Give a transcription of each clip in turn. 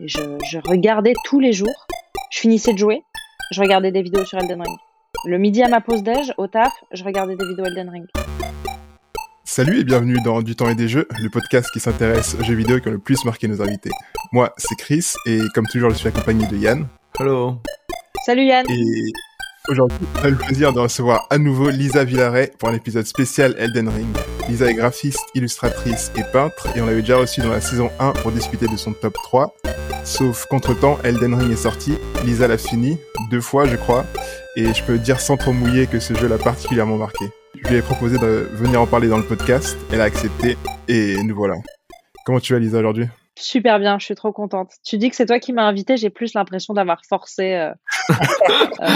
Et je, je regardais tous les jours. Je finissais de jouer, je regardais des vidéos sur Elden Ring. Le midi à ma pause déj, au taf, je regardais des vidéos Elden Ring. Salut et bienvenue dans Du temps et des jeux, le podcast qui s'intéresse aux jeux vidéo qui ont le plus marqué nos invités. Moi, c'est Chris et comme toujours, je suis accompagné de Yann. Hello. Salut Yann. Et aujourd'hui, on a le plaisir de recevoir à nouveau Lisa Villaret pour un épisode spécial Elden Ring. Lisa est graphiste, illustratrice et peintre et on l'avait déjà reçue dans la saison 1 pour discuter de son top 3. Sauf qu'entre-temps, Elden Ring est sorti, Lisa l'a fini, deux fois je crois, et je peux dire sans trop mouiller que ce jeu l'a particulièrement marqué. Je lui ai proposé de venir en parler dans le podcast, elle a accepté, et nous voilà. Comment tu vas Lisa aujourd'hui? Super bien, je suis trop contente. Tu dis que c'est toi qui m'as invité, j'ai plus l'impression d'avoir forcé euh, euh,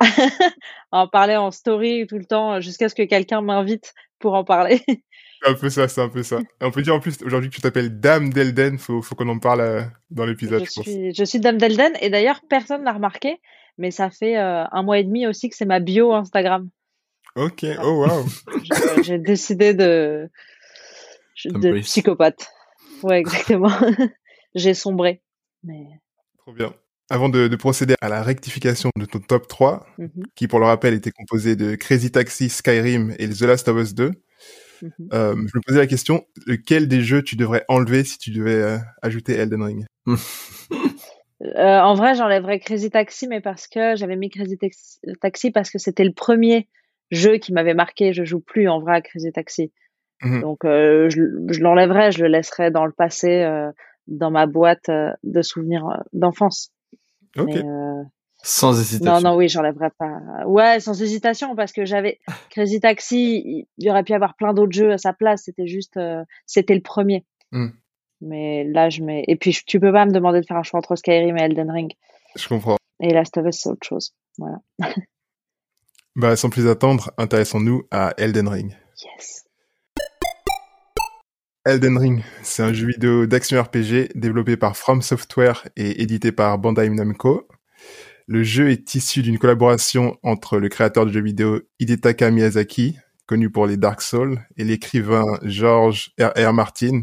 à en parler en story tout le temps jusqu'à ce que quelqu'un m'invite pour en parler. C'est un peu ça, c'est un peu ça. Et on peut dire en plus aujourd'hui que tu t'appelles Dame d'Elden, faut, faut qu'on en parle euh, dans l'épisode, je, je, suis, je suis Dame d'Elden, et d'ailleurs personne l'a remarqué, mais ça fait euh, un mois et demi aussi que c'est ma bio Instagram. Ok, oh wow. J'ai décidé de, de psychopathe. Ouais, exactement. J'ai sombré. Mais... Trop bien. Avant de, de, procéder à la rectification de ton top 3, mm -hmm. qui pour le rappel était composé de Crazy Taxi, Skyrim et The Last of Us 2, Mm -hmm. euh, je me posais la question, lequel des jeux tu devrais enlever si tu devais euh, ajouter Elden Ring? Euh, En vrai, j'enlèverais Crazy Taxi, mais parce que j'avais mis Crazy Taxi parce que c'était le premier jeu qui m'avait marqué. Je joue plus en vrai à Crazy Taxi. Mm -hmm. Donc, je, je l'enlèverais, je le laisserais dans le passé, dans ma boîte de souvenirs d'enfance. Ok. Mais, sans hésitation. Non, non, oui, j'enlèverais pas. Ouais, sans hésitation, parce que j'avais Crazy Taxi, il y aurait pu y avoir plein d'autres jeux à sa place. C'était juste, euh, c'était le premier. Mm. Mais là, je mets. Et puis, tu peux pas me demander de faire un choix entre Skyrim et Elden Ring. Je comprends. Et Last of Us, c'est autre chose. Voilà. bah, sans plus attendre, intéressons-nous à Elden Ring. Yes. Elden Ring, c'est un jeu vidéo d'action RPG développé par From Software et édité par Bandai Namco. Le jeu est issu d'une collaboration entre le créateur de jeux vidéo Hidetaka Miyazaki, connu pour les Dark Souls, et l'écrivain George R.R. Martin,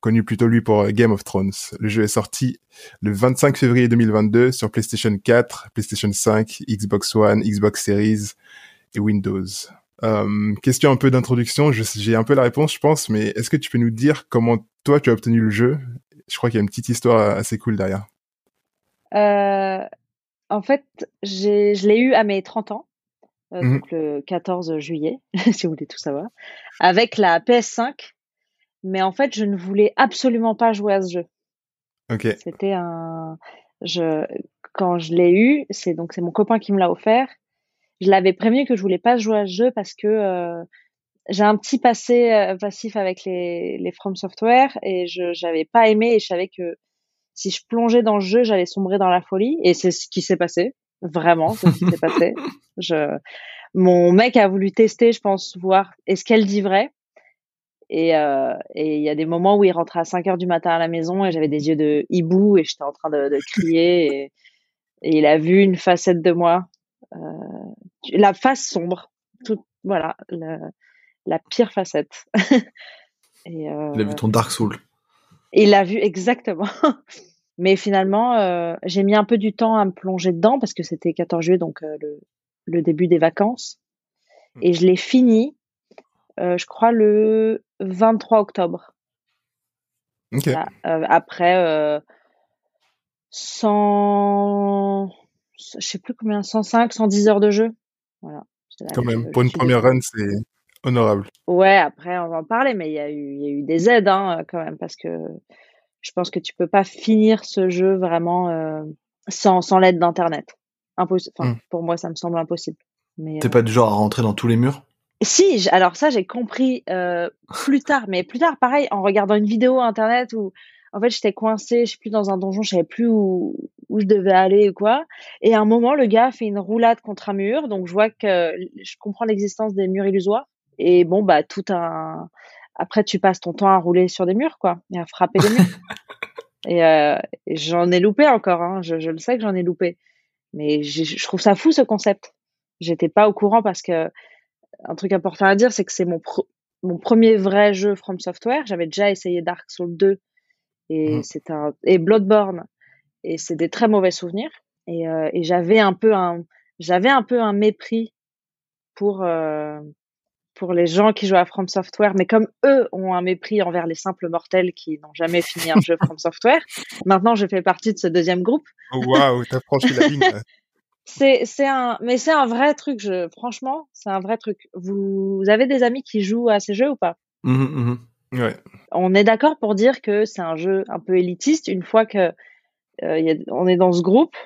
connu plutôt lui pour Game of Thrones. Le jeu est sorti le 25 février 2022 sur PlayStation 4, PlayStation 5, Xbox One, Xbox Series et Windows. Euh, question un peu d'introduction, j'ai un peu la réponse je pense, mais est-ce que tu peux nous dire comment toi tu as obtenu le jeu? Je crois qu'il y a une petite histoire assez cool derrière. Euh, en fait, je l'ai eu à mes 30 ans, euh, mmh. donc le 14 juillet, si vous voulez tout savoir, avec la PS5. Mais en fait, je ne voulais absolument pas jouer à ce jeu. Ok. C'était un. Je... Quand je l'ai eu, c'est donc c'est mon copain qui me l'a offert. Je l'avais prévenu que je voulais pas jouer à ce jeu parce que euh, j'ai un petit passé euh, passif avec les, les From Software et je j'avais pas aimé et je savais que si je plongeais dans le jeu, j'allais sombrer dans la folie. Et c'est ce qui s'est passé. Vraiment, c'est ce qui s'est passé. Je, mon mec a voulu tester, je pense, voir est-ce qu'elle dit vrai. Et euh, et il y a des moments où il rentrait à 5 heures du matin à la maison et j'avais des yeux de hibou et j'étais en train de, de crier. Et, et, il a vu une facette de moi, la face sombre, tout, voilà, la pire facette. et euh, il a vu ton Dark Soul. Il l'a vu exactement. Mais finalement, euh, j'ai mis un peu du temps à me plonger dedans parce que c'était 14 juillet, donc euh, le, le, début des vacances. Et je l'ai fini, euh, je crois, le 23 octobre. Okay. Là, après 100, je sais plus combien, 105, 110 heures de jeu. Voilà. Quand même, pour une première run, c'est honorable. Ouais, après on va en parler, mais il y a eu, il y a eu des aides hein, quand même parce que je pense que tu peux pas finir ce jeu vraiment euh, sans, sans l'aide d'internet. Impossible. Enfin, mm. pour moi, ça me semble impossible. Mais t'es euh... pas du genre à rentrer dans tous les murs? Si, alors ça j'ai compris euh, plus tard, mais plus tard, pareil, en regardant une vidéo internet où en fait j'étais coincée, je sais plus dans un donjon, je savais plus où où je devais aller ou quoi. Et à un moment, le gars fait une roulade contre un mur, donc je vois que je comprends l'existence des murs illusoires. Et bon, bah, tout un. Après, tu passes ton temps à rouler sur des murs, quoi, et à frapper des murs. et, euh, et j'en ai loupé encore, hein. je, je, le sais que j'en ai loupé. Mais je trouve ça fou ce concept. J'étais pas au courant parce que un truc important à dire, c'est que c'est mon, mon premier vrai jeu From Software. J'avais déjà essayé Dark Souls 2 Et mm. c'est un et Bloodborne et c'est des très mauvais souvenirs. Et, euh, et j'avais un peu un j'avais un peu un mépris pour euh, pour les gens qui jouent à From Software, mais comme eux ont un mépris envers les simples mortels qui n'ont jamais fini un jeu From Software, maintenant je fais partie de ce deuxième groupe. Oh, waouh, t'as franchi la ligne. c'est c'est un mais c'est un vrai truc. Je franchement, c'est un vrai truc. Vous, avez des amis qui jouent à ces jeux ou pas? Mmh mmh Ouais. On est d'accord pour dire que c'est un jeu un peu élitiste. Une fois que euh, on est dans ce groupe,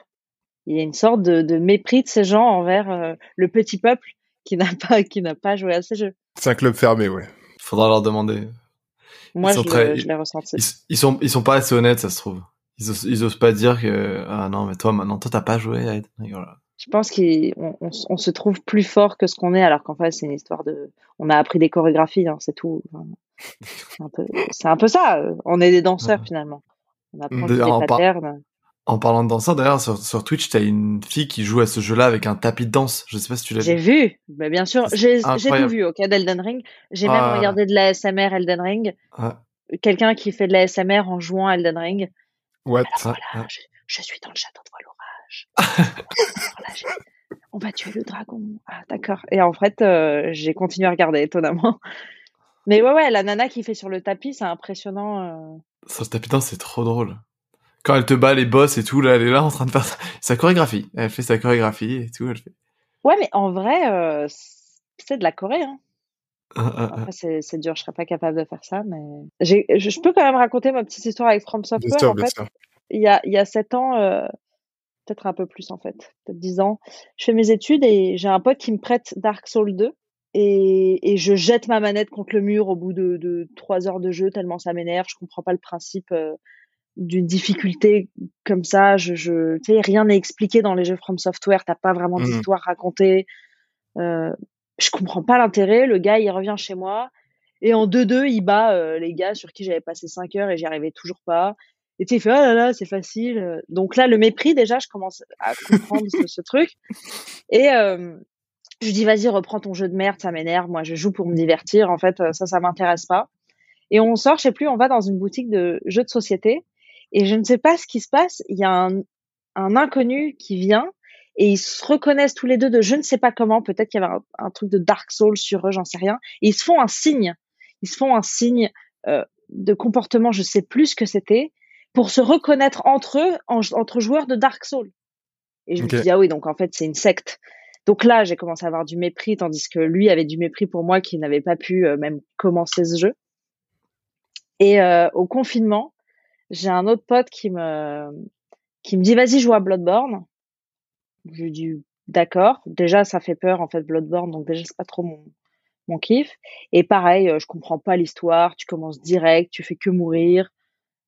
il y a une sorte de, mépris de ces gens envers euh, le petit peuple qui n'a pas qui n'a pas joué à ces jeux. C'est un club fermé, ouais. Faudra leur demander. Moi, je, l'ai ressenti. Ils, sont ils sont pas assez honnêtes, ça se trouve. Ils osent, pas dire que ah non mais toi maintenant toi t'as pas joué à Je pense qu'on on, se trouve plus fort que ce qu'on est alors qu'en fait c'est une histoire de on a appris des chorégraphies hein, c'est tout. c'est un peu c'est un peu ça. On est des danseurs finalement. On apprend des patterns. En parlant de danseur, d'ailleurs, sur, sur Twitch, t'as une fille qui joue à ce jeu-là avec un tapis de danse. Je sais pas si tu l'as vu. J'ai vu, mais bien sûr. J'ai tout vu, ok, d'Elden Ring. J'ai même ah. regardé de la SMR Elden Ring. Quelqu'un qui fait de la SMR en jouant à Elden Ring. What? voilà, je, suis dans le château de l'orage. on va tuer le dragon. Ah, d'accord. Et en fait, euh, j'ai continué à regarder, étonnamment. Mais ouais, ouais, la nana qui fait sur le tapis, c'est impressionnant. Euh... Sur le tapis c'est trop drôle quand elle te bat les boss et tout, là, elle est là en train de faire sa chorégraphie. Elle fait sa chorégraphie et tout. Elle fait... Ouais, mais en vrai, euh, c'est de la Corée. Hein. Ah, ah, ah. c'est dur, je serais pas capable de faire ça, mais je, je, peux quand même raconter ma petite histoire avec From Software. en fait, il y a il y a sept ans, euh, peut-être un peu plus en fait, peut-être dix ans, je fais mes études et j'ai un pote qui me prête Dark Souls 2 et, et, je jette ma manette contre le mur au bout de, de trois heures de jeu tellement ça m'énerve. Je comprends pas le principe. Euh, d'une difficulté comme ça. Je, je tu sais, rien n'est expliqué dans les jeux From Software. T'as pas vraiment mmh d'histoire racontée. Euh, je comprends pas l'intérêt. Le gars, il revient chez moi et en 2-2, il bat euh, les gars sur qui j'avais passé 5 heures et j'y arrivais toujours pas. Et tu sais, il fait, oh là là, c'est facile. Donc là, le mépris, déjà, je commence à comprendre ce, ce, truc. Et euh, je dis, vas-y, reprends ton jeu de merde, ça m'énerve. Moi, je joue pour me divertir. En fait, ça, ça m'intéresse pas. Et on sort, je sais plus, on va dans une boutique de jeux de société. Et je ne sais pas ce qui se passe. Il y a un, un inconnu qui vient et ils se reconnaissent tous les deux de je ne sais pas comment. Peut-être qu'il y avait un, truc de Dark Souls sur eux, j'en sais rien. Et ils se font un signe. Ils se font un signe euh, de comportement, je sais plus ce que c'était, pour se reconnaître entre eux, entre joueurs de Dark Souls. Et je me dis ah oui, donc en fait c'est une secte. Donc là, j'ai commencé à avoir du mépris, tandis que lui avait du mépris pour moi qui n'avait pas pu euh, même commencer ce jeu. Et euh, au confinement, j'ai un autre pote qui me qui me dit vas-y joue à Bloodborne. Je lui dis d'accord. Déjà ça fait peur en fait Bloodborne donc déjà c'est pas trop mon kiff. Et pareil, euh, je comprends pas l'histoire. Tu commences direct, tu fais que mourir.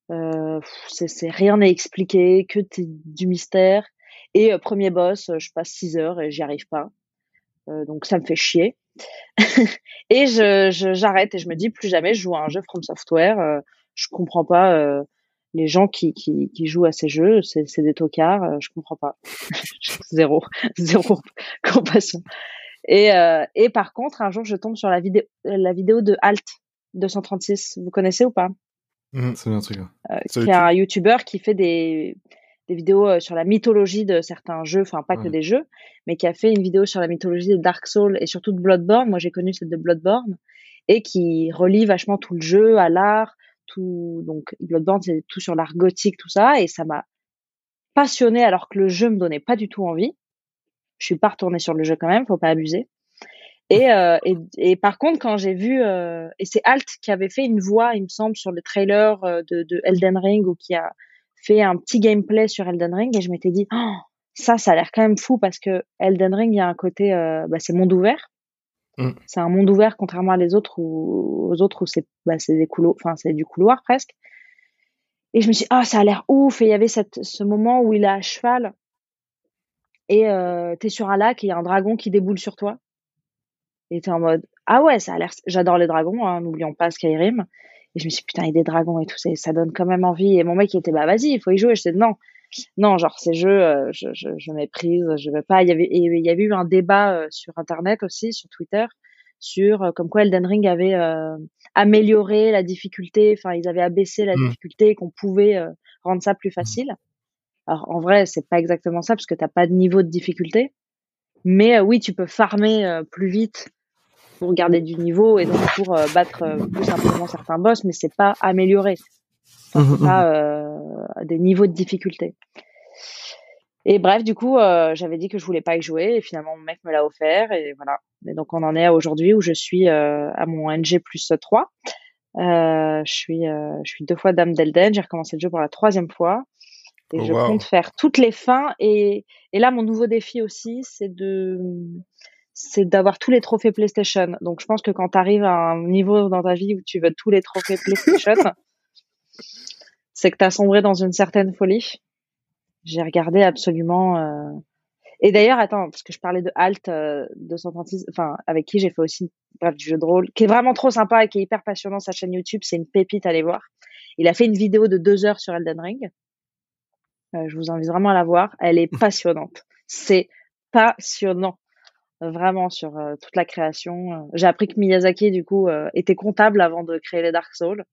Rien n'est expliqué, que du mystère. Et euh, premier boss, je passe 6 heures et j'y arrive pas. Euh, donc ça me fait chier. et je j'arrête et je me dis plus jamais je joue à un jeu From Software. Euh, je comprends pas. Euh, les gens qui, qui, qui, jouent à ces jeux, c'est, des tocards, euh, je comprends pas. zéro, zéro compassion. Et, euh, et par contre, un jour, je tombe sur la vidéo, la vidéo de Alt 236. Vous connaissez ou pas? Mmh, C'est un truc. Euh, qui est un YouTuber qui fait des, des vidéos euh, sur la mythologie de certains jeux, enfin pas que des jeux, mais qui a fait une vidéo sur la mythologie de Dark Souls et surtout de Bloodborne. Moi, j'ai connu celle de Bloodborne et qui relie vachement tout le jeu à l'art, tout donc Bloodborne c'est tout sur l'art gothique tout ça et ça m'a passionné alors que le jeu me donnait pas du tout envie. Je suis pas retournée sur le jeu quand même, faut pas abuser. Et, euh, et, et, par contre, quand j'ai vu, euh, et c'est Alt qui avait fait une voix, il me semble, sur le trailer de, de, Elden Ring ou qui a fait un petit gameplay sur Elden Ring, et je m'étais dit, oh, ça, ça a l'air quand même fou parce que Elden Ring, il y a un côté, euh, bah, c'est monde ouvert. Mm. C'est un monde ouvert contrairement à les autres où, aux autres où c'est bah, des couloirs, enfin c'est du couloir presque. Et je me suis dit, ah ça a l'air ouf. Et il y avait cette, ce moment où il est à cheval et euh, t'es sur un lac et il y a un dragon qui déboule sur toi. Et t'es en mode ah ouais ça a l'air. J'adore les dragons, hein, n'oublions pas Skyrim. Et je me suis dit, putain il y a des dragons et tout ça, ça donne quand même envie. Et mon mec il était bah vas-y il faut y jouer. Je disais non non, genre ces jeux, euh, je, je, je, méprise, je veux pas. Il y avait, il y avait eu un débat euh, sur internet aussi, sur Twitter, sur euh, comme quoi Elden Ring avait amélioré la difficulté. Enfin, ils avaient abaissé la Mm. difficulté, qu'on pouvait rendre ça plus facile. Alors en vrai, c'est pas exactement ça parce que t'as pas de niveau de difficulté. Mais oui, tu peux farmer plus vite pour garder du niveau et donc pour euh, battre euh, plus simplement certains boss, mais c'est pas amélioré. Enfin, Mhm, c'est pas euh, des niveaux de difficulté. Et bref, du coup, euh, j'avais dit que je voulais pas y jouer et finalement mon mec me l'a offert et voilà. Et donc on en est à aujourd'hui où je suis à mon NG plus 3. Euh, je suis je suis deux fois dame d'Elden. J'ai recommencé le jeu pour la troisième fois et Oh, je wow. compte faire toutes les fins. Et, et là, mon nouveau défi aussi, c'est de c'est d'avoir tous les trophées PlayStation. Donc je pense que quand tu arrives à un niveau dans ta vie où tu veux tous les trophées PlayStation, c'est que tu as sombré dans une certaine folie. J'ai regardé absolument. euh, Et d'ailleurs, attends, parce que je parlais de Alt euh, 236, enfin avec qui j'ai fait aussi bref du jeu de rôle, qui est vraiment trop sympa et qui est hyper passionnant. Sa chaîne YouTube, c'est une pépite, allez voir. Il a fait une vidéo de deux heures sur Elden Ring. Euh, je vous invite vraiment à la voir. Elle est passionnante. C'est passionnant, vraiment sur euh, toute la création. Euh, J'ai appris que Miyazaki du coup euh, était comptable avant de créer les Dark Souls.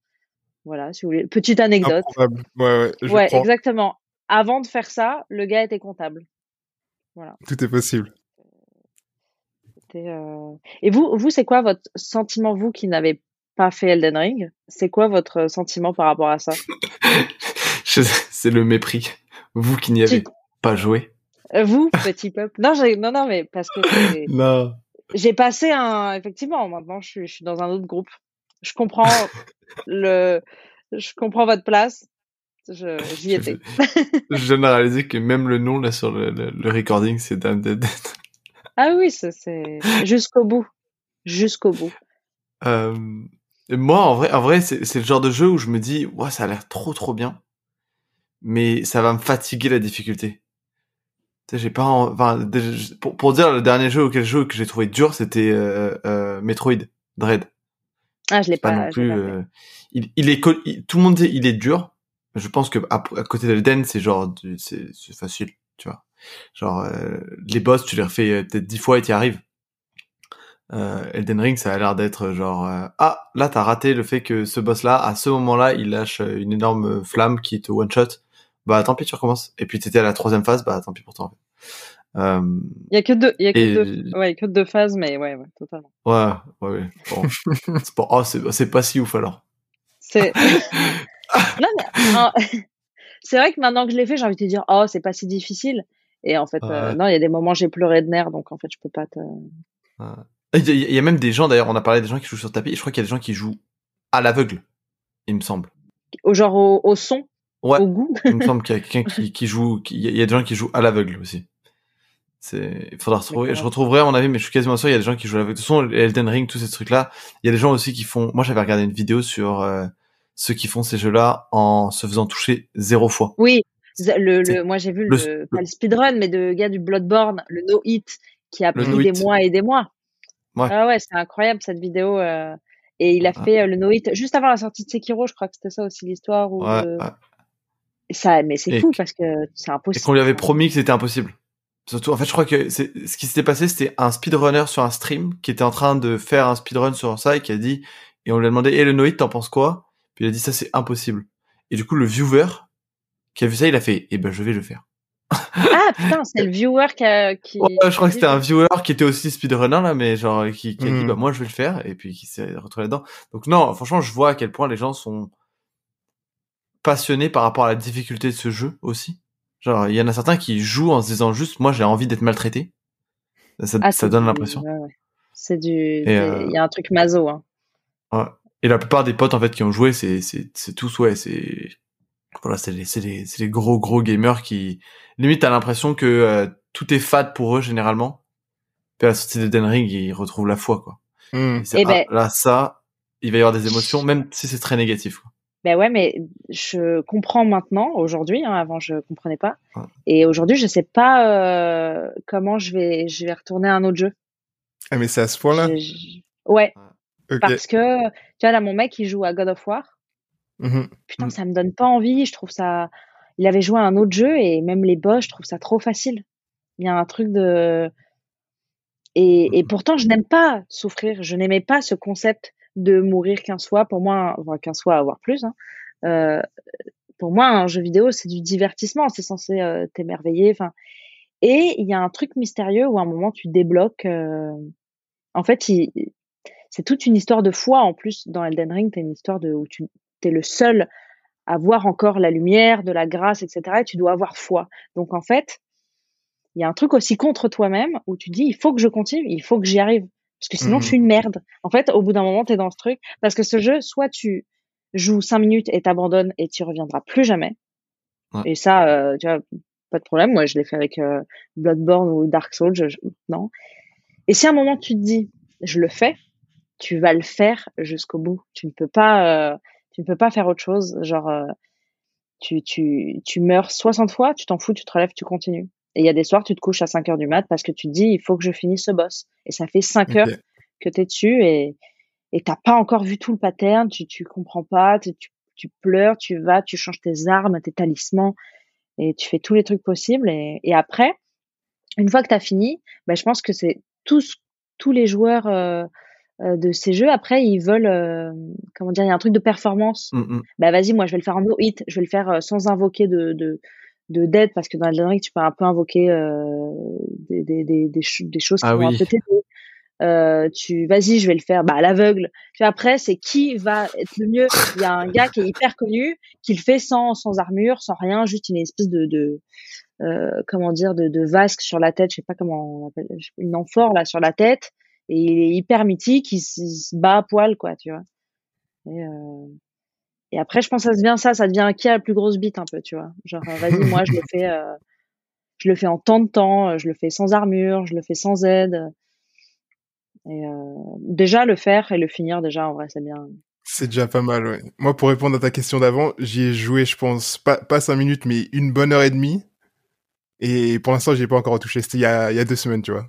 Voilà, si vous voulez, petite anecdote. Improbable. Ouais, ouais, je Ouais, exactement. Avant de faire ça, le gars était comptable. Tout est possible. Euh, Et vous, vous, c'est quoi votre sentiment, vous qui n'avez pas fait Elden Ring? C'est quoi votre sentiment par rapport à ça? C'est le mépris. Vous qui n'y avez Tu- pas joué. Euh, Vous, petit peuple Non, non, non, mais parce que Non. j'ai passé un. Effectivement, maintenant, je suis, je suis dans un autre groupe. Je comprends le, je comprends votre place. Je, j'y étais. je viens de réaliser que même le nom là sur le, le, le recording, c'est Dame Dead. Ah oui, ça, c'est jusqu'au bout, jusqu'au bout. Euh, moi, en vrai, en vrai, c'est c'est le genre de jeu où je me dis, ouais, ça a l'air trop trop bien, mais ça va me fatiguer la difficulté. J'ai pas, en- enfin, pour, pour dire le dernier jeu auquel je joue que j'ai trouvé dur, c'était euh, euh, Metroid Dread. Ah, je l'ai Pas pas. non plus. pas euh, il, il est, il- tout le monde dit il est dur. Je pense que à, à côté d'Elden, c'est genre, c'est facile, tu vois. Genre euh, les boss, tu les refais euh, peut-être dix fois et t'y arrives. Euh, Elden Ring, ça a l'air d'être genre euh, ah là t'as raté le fait que ce boss là à ce moment-là il lâche une énorme flamme qui te one shot. Bah tant pis tu recommences. Et puis t'étais à la troisième phase, bah tant pis pour toi. en fait. Euh, Il y a que deux, il y a que et deux, ouais, que deux phases, mais ouais, ouais, totalement. ouais ouais ouais. Bon. c'est pas oh, c'est c'est pas si ouf alors. C'est. non, mais, hein, c'est vrai que maintenant que je l'ai fait, j'ai envie de te dire, oh, c'est pas si difficile. Et en fait, euh, non, il y a des moments où j'ai pleuré de nerfs, donc en fait, je peux pas te. Il y, a- il y a même des gens, d'ailleurs, on a parlé des gens qui jouent sur tapis, et je crois qu'il y a des gens qui jouent à l'aveugle, il me semble. Au genre au, au son, Ouais. au goût. Il me semble qu'il y a quelqu'un qui, qui joue, qui- il y a- des gens qui jouent à l'aveugle aussi. C'est, il faudra retrouver, je retrouverai à mon avis, mais je suis quasiment sûr, il y a des gens qui jouent à l'aveugle. De toute façon, Elden Ring, tous ces trucs-là, il y a des gens aussi qui font, moi j'avais regardé une vidéo sur euh, ceux qui font ces jeux-là en se faisant toucher zéro fois. Oui, le, moi j'ai vu le- le, pas le speedrun, mais de gars du Bloodborne, le no hit, qui a pris no des mois et des mois. Ouais. Ah ouais, c'est incroyable cette vidéo. euh, Et il a Ah. fait euh, le no hit juste avant la sortie de Sekiro, je crois que c'était ça aussi l'histoire. Ouais. Et Ça, mais c'est Et fou parce que c'est Et impossible. qu'on lui avait promis que c'était impossible. Surtout, en fait, je crois que c'est, ce qui s'était passé, c'était un speedrunner sur un stream qui était en train de faire un speedrun sur ça et qui a dit, et on lui a demandé, et le Noïd, t'en penses quoi? Puis il a dit, ça, c'est impossible. Et du coup, le viewer qui a vu ça, il a fait, eh ben, je vais le faire. Ah putain, c'est le viewer qui a. Qui... Ouais, je crois que c'était un viewer qui était aussi speedrunner, là, mais genre, qui, qui a dit, Mhm. bah, moi, je vais le faire, et puis qui s'est retrouvé là-dedans. Donc, non, franchement, je vois à quel point les gens sont passionnés par rapport à la difficulté de ce jeu aussi. Genre, il y en a certains qui jouent en se disant juste, moi, j'ai envie d'être maltraité. Ça, Ah, ça donne l'impression. ouais, ouais. C'est du. Euh, Il y a un truc maso. Hein. Et la plupart des potes, en fait, qui ont joué, c'est, c'est, c'est tous, ouais, c'est, voilà, c'est les, c'est les, c'est les gros, gros gamers qui, limite, t'as l'impression que euh, tout est fade pour eux, généralement. Puis à la sortie de Den Ring, ils retrouvent la foi, quoi. Hmm. Et Eh ah, ben- là, ça, il va y avoir des émotions, même si c'est très négatif. Quoi. Ben ouais, mais je comprends maintenant, aujourd'hui, hein, avant je comprenais pas. Et aujourd'hui, je sais pas euh, comment je vais, je vais retourner à un autre jeu. Ah, mais c'est à ce point-là? Je- je- Ouais, parce que, tu vois, là, mon mec, il joue à God of War. Mhm. Putain, Mm. ça me donne pas envie. Je trouve ça. Il avait joué à un autre jeu et même les boss, je trouve ça trop facile. Il y a un truc de. Et, et pourtant, je n'aime pas souffrir. Je n'aimais pas ce concept de mourir 15 fois. Pour moi, enfin 15 fois, avoir plus. Hein. Euh, pour moi, un jeu vidéo, c'est du divertissement. C'est censé euh, t'émerveiller. Et il y a un truc mystérieux où à un moment tu débloques. Euh, en fait, c'est toute une histoire de foi. En plus, dans Elden Ring, t'as une histoire de où tu es le seul à voir encore la lumière, de la grâce, etc. Et tu dois avoir foi. Donc en fait, il y a un truc aussi contre toi-même où tu dis il faut que je continue, il faut que j'y arrive parce que sinon je mmh suis une merde. En fait, au bout d'un moment, tu es dans ce truc parce que ce jeu, soit tu joues cinq minutes et t'abandonnes et tu reviendras plus jamais. Et ça, euh, tu vois, pas de problème. Moi, je l'ai fait avec euh, Bloodborne ou Dark Souls. non. Et si à un moment tu te dis je le fais, tu vas le faire jusqu'au bout. Tu ne peux pas, euh, tu ne peux pas faire autre chose. Genre, tu, tu, tu meurs 60 fois, tu t'en fous, tu te relèves, tu continues. Et il y a des soirs, tu te couches à 5 heures du mat parce que tu te dis, il faut que je finisse ce boss. Et ça fait 5 heures que tu es dessus et et t'as pas encore vu tout le pattern, tu tu comprends pas, tu, tu pleures, tu vas, tu changes tes armes, tes talismans et tu fais tous les trucs possibles et, et après une fois que tu as fini, bah, je pense que c'est tous tous les joueurs euh, euh, de ces jeux après ils veulent euh, comment dire il y a un truc de performance. Mmh, mmh. Bah vas-y moi je vais le faire en no hit, je vais le faire sans invoquer de, de de dead parce que dans Elden tu peux un peu invoquer euh, des, des, des, des, choses qui ah vont un peu t'aider. Euh, tu vas-y je vais le faire. Bah à l'aveugle. Puis après c'est qui va être le mieux. Il y a un gars qui est hyper connu qui le fait sans sans armure sans rien juste une espèce de, de euh, comment dire de, de vasque sur la tête. Je sais pas comment on appelle une amphore là sur la tête. Et il est hyper mythique. Il, se bat à poil quoi tu vois. Et euh, et après, je pense que ça devient ça, ça devient qui a la plus grosse bite un peu, tu vois. Genre, euh, vas-y, moi, je le fais, euh, je le fais en temps de temps, euh, je le fais sans armure, je le fais sans aide. Et déjà le faire et le finir, déjà, en vrai, c'est bien. C'est déjà pas mal, ouais. Moi, pour répondre à ta question d'avant, j'y ai joué, je pense, pas, pas cinq minutes, mais une bonne heure et demie. Et pour l'instant, j'y ai pas encore retouché. C'était il y a, il y a deux semaines, tu vois.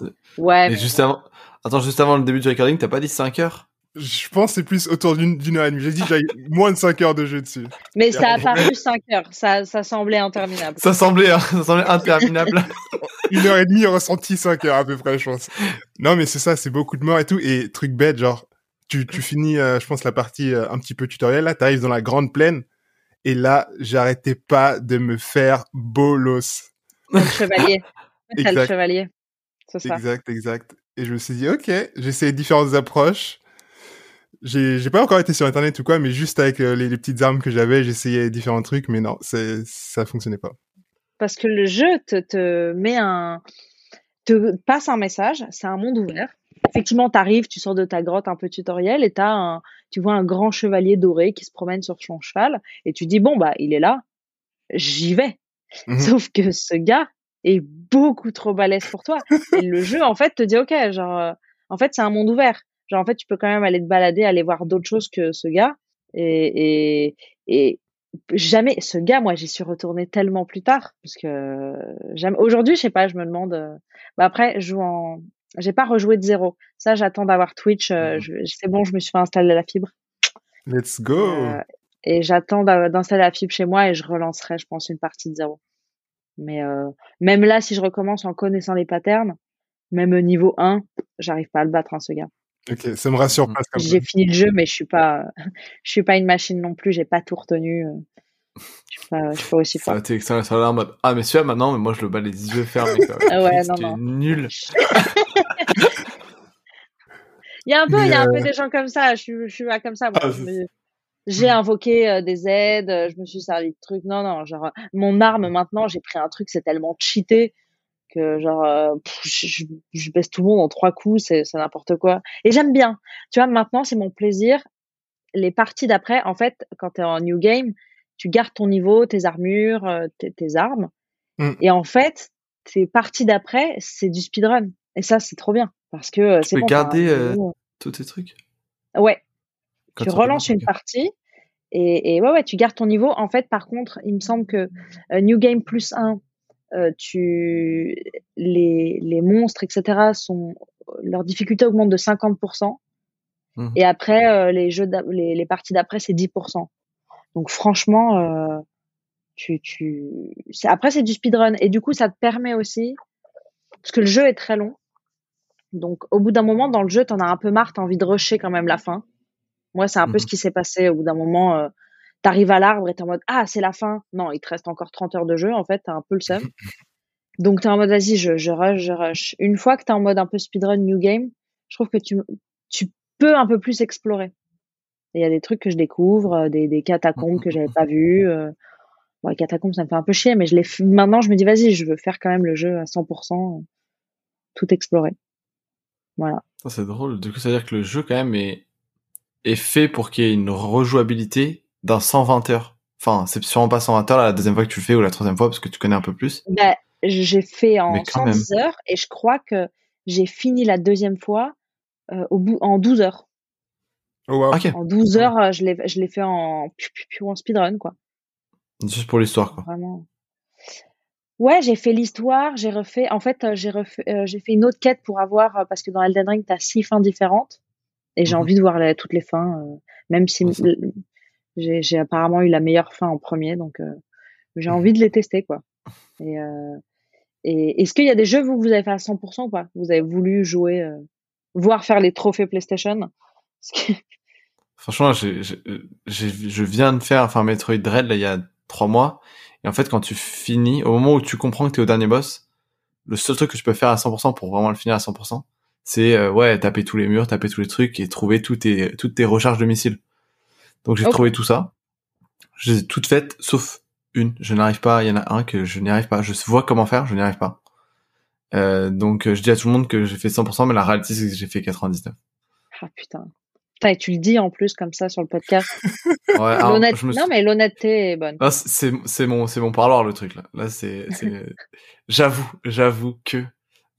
ouais. Mais, juste avant, attends, juste avant le début du recording, t'as pas dit 5 heures? Je pense que c'est plus autour d'une heure et demie. J'ai dit j'ai moins de 5 heures de jeu dessus. Mais ça a paru 5 heures. Ça, ça semblait interminable. Ça semblait, hein, ça semblait interminable. Une heure et demie, ressenti 5 heures à peu près, je pense. Non, mais c'est ça, c'est beaucoup de morts et tout. Et truc bête, genre, tu, tu finis, euh, je pense, la partie euh, un petit peu tutoriel. Là, t'arrives dans la grande plaine. Et là, j'arrêtais pas de me faire bolos. Le chevalier. Le chevalier. C'est ça. Exact, exact. Et je me suis dit, ok, j'essaie différentes approches j'ai pas encore été sur internet ou quoi mais juste avec euh, les, les, petites armes que j'avais j'essayais différents trucs mais non ça fonctionnait pas. Parce que le jeu te, te met un te passe un message c'est un monde ouvert. Effectivement tu arrives tu sors de ta grotte un peu tutoriel et as un tu vois un grand chevalier doré qui se promène sur son cheval et tu dis bon bah il est là j'y vais. Mhm. sauf que ce gars est beaucoup trop balèze pour toi. Et le jeu en fait te dit ok genre euh, en fait c'est un monde ouvert Genre, en fait, tu peux quand même aller te balader, aller voir d'autres choses que ce gars. Et, et, et jamais, ce gars, moi, j'y suis retournée tellement plus tard. Parce que jamais, aujourd'hui, je sais pas, je me demande, euh, bah après, je joue en, j'ai pas rejoué de zéro. Ça, j'attends d'avoir Twitch. Euh, mmh. c'est bon, je me suis fait installer la fibre. Let's go. Euh, et j'attends d'installer la fibre chez moi et je relancerai, je pense, une partie de zéro. Mais même là, si je recommence en connaissant les patterns, même niveau 1, j'arrive pas à le battre, hein, ce gars. Ok, ça me rassure pas. J'ai fini le jeu, mais je suis pas, je suis pas une machine non plus. J'ai pas tout retenu. Euh. Je suis pas, je suis pas aussi fort. Ça, ça, a l'air en mode ah mais celui-là maintenant, mais moi je le bats les yeux fermés. Ah ouais, non, non. Nul. il y a un peu, il y a un peu euh, des gens comme ça. Je suis, je suis pas comme ça. Moi. Ah, j'ai invoqué euh, des aides, je me suis servi de trucs. Non, non, genre mon arme maintenant, j'ai pris un truc, c'est tellement cheaté que genre euh, je, je, baisse tout le monde en trois coups, c'est n'importe quoi. Et j'aime bien. Tu vois, maintenant c'est mon plaisir. Les parties d'après, en fait, quand tu es en new game, tu gardes ton niveau, tes armures, euh, tes, armes. Mm. Et en fait, tes parties d'après, c'est du speedrun. Et ça, c'est trop bien parce que euh, tu peux garder tous tes trucs? Ouais. tu relances une partie. Et, et, ouais, ouais, tu gardes ton niveau. En fait, par contre, il me semble que New Game plus 1, euh, tu les, les monstres, etc. sont leur difficulté augmente de 50%. Mmh. Et après, euh, les jeux, les, les, parties d'après, c'est 10%. Donc franchement, euh, tu, tu, après c'est du speedrun et du coup ça te permet aussi, parce que le jeu est très long. Donc, au bout d'un moment, dans le jeu, t'en as un peu marre, t'as envie de rusher quand même la fin. Moi, c'est un peu Mhm. ce qui s'est passé. Au bout d'un moment, euh, t'arrives à l'arbre et t'es en mode, ah, c'est la fin. Non, il te reste encore 30 heures de jeu, en fait, t'as un peu le seum. Donc, t'es en mode, vas-y, je, je rush, je rush. Une fois que t'es en mode un peu speedrun new game, je trouve que tu, tu peux un peu plus explorer. Il y a des trucs que je découvre, euh, des, des catacombes que j'avais pas vues. Euh... Bon, les catacombes, ça me fait un peu chier, mais je les, maintenant, je me dis, vas-y, je veux faire quand même le jeu à 100%, euh, tout explorer. Voilà. Ça, c'est drôle. Du coup, ça veut dire que le jeu, quand même, est, est fait pour qu'il y ait une rejouabilité d'un 120 heures. Enfin, c'est sûrement pas 120 heures là, la deuxième fois que tu le fais ou la troisième fois parce que tu connais un peu plus. Ben, j'ai fait en Mais quand 110 heures et je crois que j'ai fini la deuxième fois euh, au bout en 12 heures. Oh wow. En 12 heures, euh, je l'ai je l'ai fait en en speedrun quoi. Juste pour l'histoire, quoi. Vraiment. Ouais, j'ai fait l'histoire, j'ai refait en fait euh, j'ai refait euh, j'ai fait une autre quête pour avoir parce que dans Elden Ring tu as six fins différentes et j'ai Mhm. envie de voir les- toutes les fins euh, même si j'ai j'ai apparemment eu la meilleure fin en premier donc euh, j'ai Mhm. envie de les tester quoi. Et euh, Et est-ce qu'il y a des jeux vous vous avez fait à 100% ou pas Vous avez voulu jouer, euh, voir faire les trophées PlayStation? Que- Franchement, je viens de faire, enfin, Metroid Dread, là, il y a trois mois. Et en fait, quand tu finis, au moment où tu comprends que t'es au dernier boss, le seul truc que tu peux faire à 100% pour vraiment le finir à 100%, c'est, euh, ouais, taper tous les murs, taper tous les trucs et trouver tous tes, toutes tes recharges de missiles. Donc, j'ai trouvé tout ça. Je les ai toutes faites, sauf une. Je n'arrive pas, il y en a un que je n'y arrive pas. Je vois comment faire, je n'y arrive pas. Euh, donc, je dis à tout le monde que j'ai fait 100%, mais la réalité, c'est que j'ai fait 99. Ah putain. Putain, et tu le dis en plus comme ça sur le podcast. Ouais, alors, suis- Non mais l'honnêteté est bonne. Là, c'est mon c'est mon parloir le truc là. Là c'est c'est j'avoue j'avoue que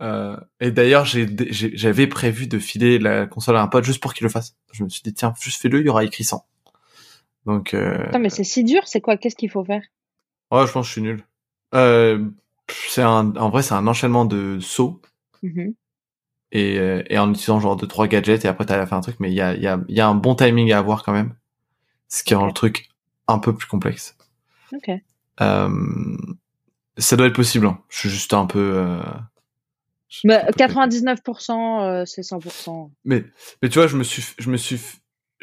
euh, et d'ailleurs j'avais prévu de filer la console à un pote juste pour qu'il le fasse. Je me suis dit tiens juste fais-le il y aura écrit 100. Donc euh, Putain, mais c'est si dur, c'est quoi? Qu'est-ce qu'il faut faire? Ouais je pense que je suis nul. Euh, c'est un en vrai c'est un enchaînement de sauts Mhm. et euh, et en utilisant genre deux trois gadgets et après t'as à faire un truc mais il y a y a y a un bon timing à avoir quand même. Ce qui rend le truc un peu plus complexe. Ok. Euh, ça doit être possible. hein. Je suis juste un peu. Euh... Mais peu 99%, euh, c'est 100%. Mais mais tu vois, je me suis je me suis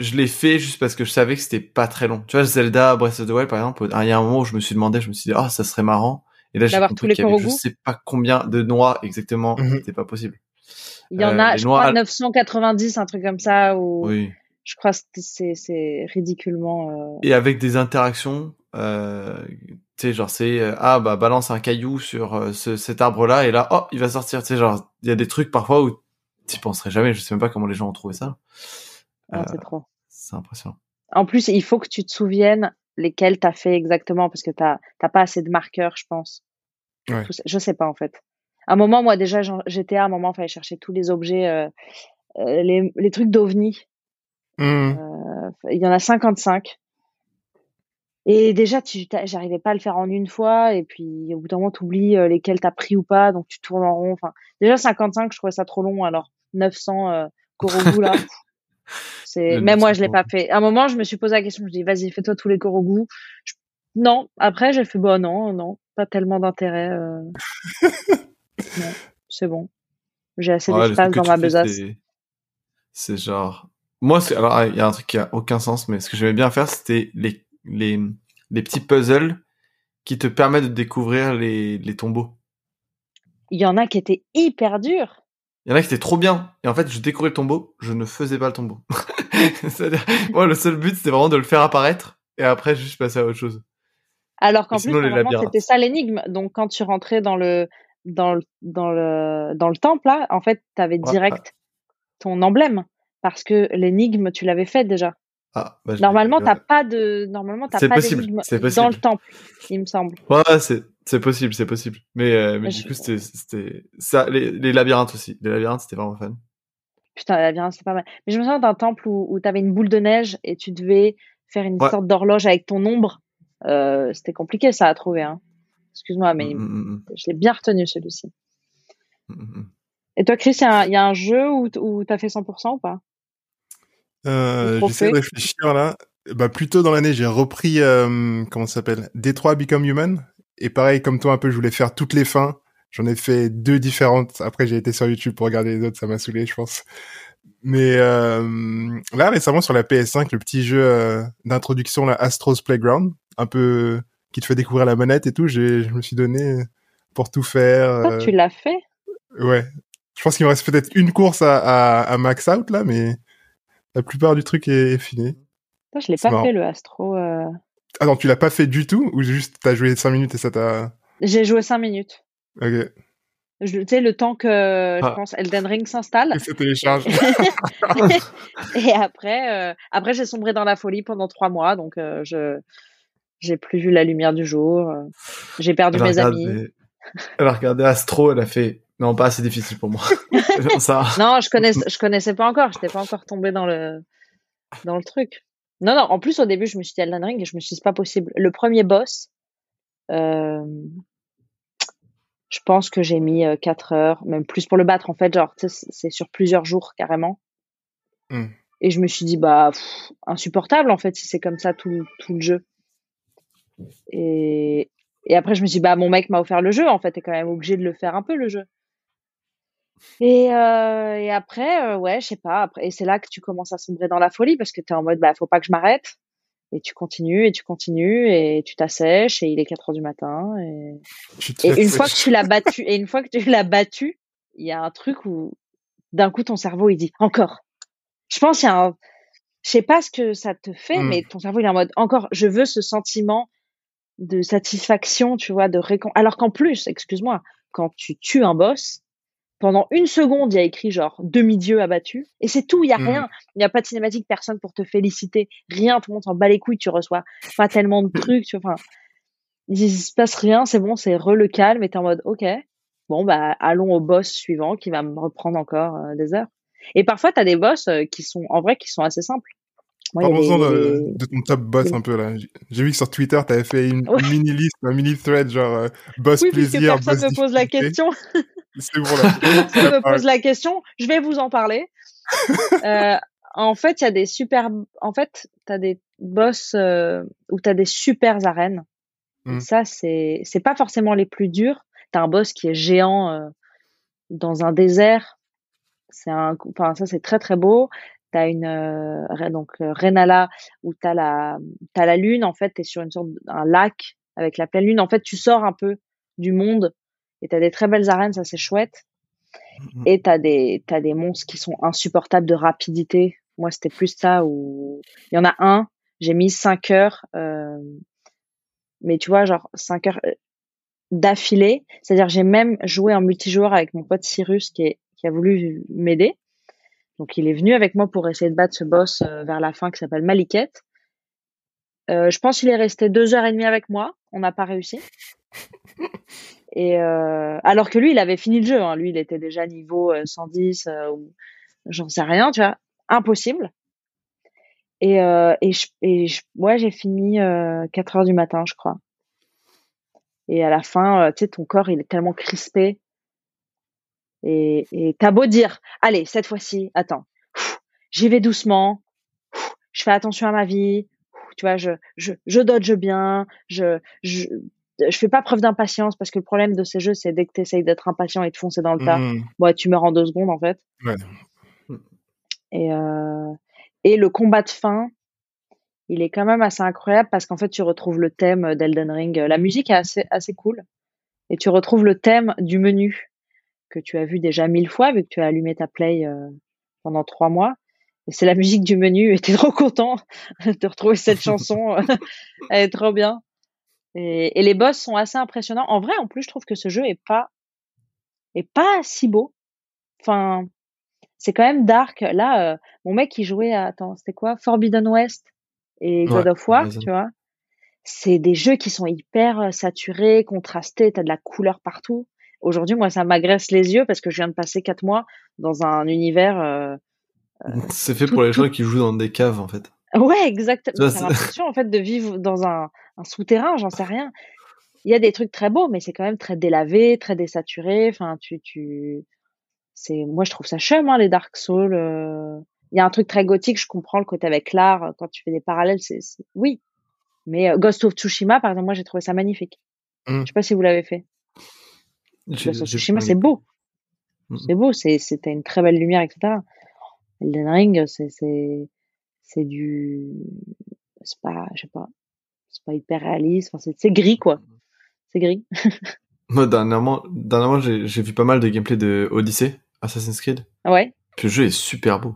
je l'ai fait juste parce que je savais que c'était pas très long. Tu vois, Zelda Breath of the Wild par exemple, il y a un moment où je me suis demandé, je me suis dit ah ça serait marrant. Et là j'ai compris qu'il y avait je sais pas combien de noix exactement, Mhm. c'était pas possible. Il y en Euh, a, je crois, elles- 990, un truc comme ça, ou Oui. je crois que c'est- ridiculement. euh, Et avec des interactions, euh, tu sais genre c'est euh, ah bah balance un caillou sur euh, ce, cet arbre là et là oh il va sortir. Tu sais genre il y a des trucs parfois où tu penserais jamais. Je sais même pas comment les gens ont trouvé ça. ah, Euh, c'est trop. C'est impressionnant. En plus, il faut que tu te souviennes lesquels t'as fait exactement parce que t'as t'as pas assez de marqueurs, je pense. Ouais. Je sais pas en fait. À un moment, moi déjà, j'étais à un moment, fallait chercher tous les objets, euh, euh, les, les trucs d'ovni. Hmm. Euh, il y en a 55. Et déjà, tu, j'arrivais pas à le faire en une fois. Et puis, au bout d'un moment, t'oublies euh, lesquels t'as pris ou pas. Donc, tu tournes en rond. Enfin, déjà, 55, je trouvais ça trop long. Alors, 900 euh, là. C'est, même moi, 900 je l'ai pas fait. À un moment, je me suis posé la question. Je dis, vas-y, fais-toi tous les Korogu. Je- Non. Après, j'ai fait, bah, non, non, pas tellement d'intérêt. euh. c'est bon. J'ai assez Ouais, d'espace dans ma besace. c'est- C'est genre. Moi, c'est alors il y a un truc qui a aucun sens, mais ce que j'aimais bien faire, c'était les les les petits puzzles qui te permettent de découvrir les les tombeaux. Il y en a qui étaient hyper durs. Il y en a qui étaient trop bien. Et en fait, je découvrais le tombeau, je ne faisais pas le tombeau. C'est-à-dire, moi, le seul but, c'était vraiment de le faire apparaître et après, juste passer à autre chose. Alors qu'en plus, c'était ça l'énigme. Donc, quand tu rentrais dans le, dans le, dans le, dans le temple, là, en fait, tu avais direct ton emblème. Parce que l'énigme, tu l'avais faite déjà. Ah, bah, Normalement, t'as pas de, normalement, t'as pas d'énigme c'est dans le temple, il me semble. Ouais, c'est c'est possible, c'est possible. Mais euh, mais du coup, c'était c'était ça les, les labyrinthes aussi. Les labyrinthes, c'était vraiment fun. Putain, la labyrinthe, c'est pas mal. Mais je me souviens d'un temple où, où t'avais une boule de neige et tu devais faire une Ouais. sorte d'horloge avec ton ombre. Euh, c'était compliqué, ça, à trouver, hein. Excuse-moi, mais Mm, mm, mm, je l'ai bien retenu, celui-ci. Et toi, Chris, il y, a un- il y a un jeu où, où t'as fait 100% ou pas? Euh, J'essaie de réfléchir là. Bah, plus tôt dans l'année, j'ai repris, euh, comment ça s'appelle? Détroit Become Human. Et pareil, comme toi, un peu, je voulais faire toutes les fins. J'en ai fait deux différentes. Après, j'ai été sur YouTube pour regarder les autres. Ça m'a saoulé, je pense. Mais euh, là, récemment, sur la PS5, le petit jeu euh, d'introduction, la Astro's Playground, un peu qui te fait découvrir la manette et tout, je me suis donné pour tout faire. Toi, tu l'as fait? Ouais. Je pense qu'il me reste peut-être une course à, à, à, max out là, mais la plupart du truc est, fini. Toi, je l'ai pas fait le Astro. Euh... Ah non, tu l'as pas fait du tout ou juste t'as joué 5 minutes et ça t'a. J'ai joué 5 minutes. Ok. tu sais, le temps que, je ah. pense, Elden Ring s'installe. Et télécharge. et après, euh, après j'ai sombré dans la folie pendant 3 mois, donc euh, je j'ai plus vu la lumière du jour. Euh, j'ai perdu mes amis. Elle a regardé Astro, elle a fait non, pas assez difficile pour moi. ça. Non, je connaissais, je connaissais pas encore. J'étais pas encore tombé dans le, dans le truc. Non, non. En plus, au début, je me suis dit Elden Ring et je me suis dit c'est pas possible. Le premier boss, euh, je pense que j'ai mis 4 euh, heures, même plus pour le battre. En fait, genre, c'est sur plusieurs jours carrément. Hmm. Et je me suis dit bah insupportable en fait si c'est comme ça tout, tout le jeu. Et, et après, je me suis dit, bah, mon mec m'a offert le jeu, en fait, t'es quand même obligé de le faire un peu, le jeu. Et, euh, et après, euh, ouais, je sais pas. Après, et c'est là que tu commences à sombrer dans la folie parce que tu es en mode, bah, faut pas que je m'arrête. Et tu continues et tu continues et tu t'assèches et il est 4 heures du matin. Et, et une fois que tu l'as battu, et une fois que tu l'as battu, il y a un truc où d'un coup ton cerveau il dit encore. Je pense il y a un, je sais pas ce que ça te fait, mmh. mais ton cerveau il est en mode encore. Je veux ce sentiment de satisfaction, tu vois, de récon. Alors qu'en plus, excuse-moi, quand tu tues un boss, pendant une seconde, il y a écrit genre demi-dieu abattu, et c'est tout, il y a mmh. rien. Il n'y a pas de cinématique, personne pour te féliciter, rien, tout le monde s'en bat les couilles, tu reçois pas tellement de trucs, tu vois, enfin, il se passe rien, c'est bon, c'est re le calme, et t'es en mode, ok, bon, bah, allons au boss suivant qui va me reprendre encore euh, des heures. Et parfois, t'as des boss euh, qui sont, en vrai, qui sont assez simples. Parlons-en de, de, ton top boss un peu là. J'ai vu que sur Twitter, tu avais fait une, mini liste, un mini thread genre euh, boss oui, plaisir, boss personne me pose la question. C'est bon là. me pose la question, je vais vous en parler. euh, en fait, il y a des super. En fait, tu as des boss euh, où tu as des super arènes. Mmh. Ça, c'est c'est pas forcément les plus durs. Tu as un boss qui est géant euh, dans un désert. C'est un. Enfin, ça, c'est très très beau tu as une euh, donc Renala où tu as la as la lune en fait, tu es sur une sorte un lac avec la pleine lune. En fait, tu sors un peu du monde et tu as des très belles arènes, ça c'est chouette. Mmh et tu as des t'as des monstres qui sont insupportables de rapidité. Moi, c'était plus ça où il y en a un, j'ai mis 5 heures euh, mais tu vois genre 5 heures euh, d'affilée, c'est-à-dire j'ai même joué en multijoueur avec mon pote Cyrus qui est qui a voulu m'aider donc il est venu avec moi pour essayer de battre ce boss euh, vers la fin qui s'appelle Maliket. Euh, je pense qu'il est resté deux heures et demie avec moi. On n'a pas réussi. Et euh, alors que lui, il avait fini le jeu. Hein. Lui, il était déjà niveau 110 ou j'en sais rien, tu vois, impossible. Et et, je, et ouais, j'ai fini 4 heures du matin, je crois. Et à la fin, tu sais, ton corps, il est tellement crispé et, et t'as beau dire, allez, cette fois-ci, attends, j'y vais doucement, je fais attention à ma vie, tu vois, je, je, je dodge bien, je, je, je fais pas preuve d'impatience parce que le problème de ces jeux, c'est dès que tu essayes d'être impatient et de foncer dans le tas, mmh. tu meurs en deux secondes en fait. Ouais. Et, euh, et le combat de fin, il est quand même assez incroyable parce qu'en fait, tu retrouves le thème d'Elden Ring. La musique est assez, assez cool. Et tu retrouves le thème du menu que tu as vu déjà mille fois vu que tu as allumé ta play euh, pendant trois mois. Et c'est la musique du menu et t'es trop content de retrouver cette chanson. Elle est trop bien. Et, et, les boss sont assez impressionnants. En vrai, en plus, je trouve que ce jeu est pas est pas si beau. Enfin, c'est quand même dark. Là, euh, mon mec il jouait à attends, c'était quoi? Forbidden West et God of War, tu vois. C'est des jeux qui sont hyper euh, saturés, contrastés, t'as de la couleur partout. Aujourd'hui, moi, ça m'agresse les yeux parce que je viens de passer quatre mois dans un univers. Euh, euh c'est fait pour les gens qui jouent dans des caves, en fait. Ouais, exactement. J'ai l'impression, en fait, de vivre dans un, un souterrain, j'en sais rien. Il y a des trucs très beaux, mais c'est quand même très délavé, très désaturé. Enfin, tu, tu, c'est, moi, je trouve ça chum, hein, les Dark Souls. Euh. Il y a un truc très gothique, je comprends le côté avec l'art, quand tu fais des parallèles, c'est, oui. Mais euh, Ghost of Tsushima, par exemple, moi, j'ai trouvé ça magnifique. Je mmh. Je sais pas si vous l'avez fait. J'ai- Ghost of Tsushima, c'est beau. C'est beau, c'est, c'était une très belle lumière, etc. Elden Ring, c'est, c'est, c'est du, c'est pas, je sais pas, c'est pas hyper réaliste, enfin, c'est, c'est gris, quoi. C'est gris. Moi, dernièrement, dernièrement j'ai j'ai vu pas mal de gameplay de Odyssey, Assassin's Creed. Ouais. Puis le jeu est super beau.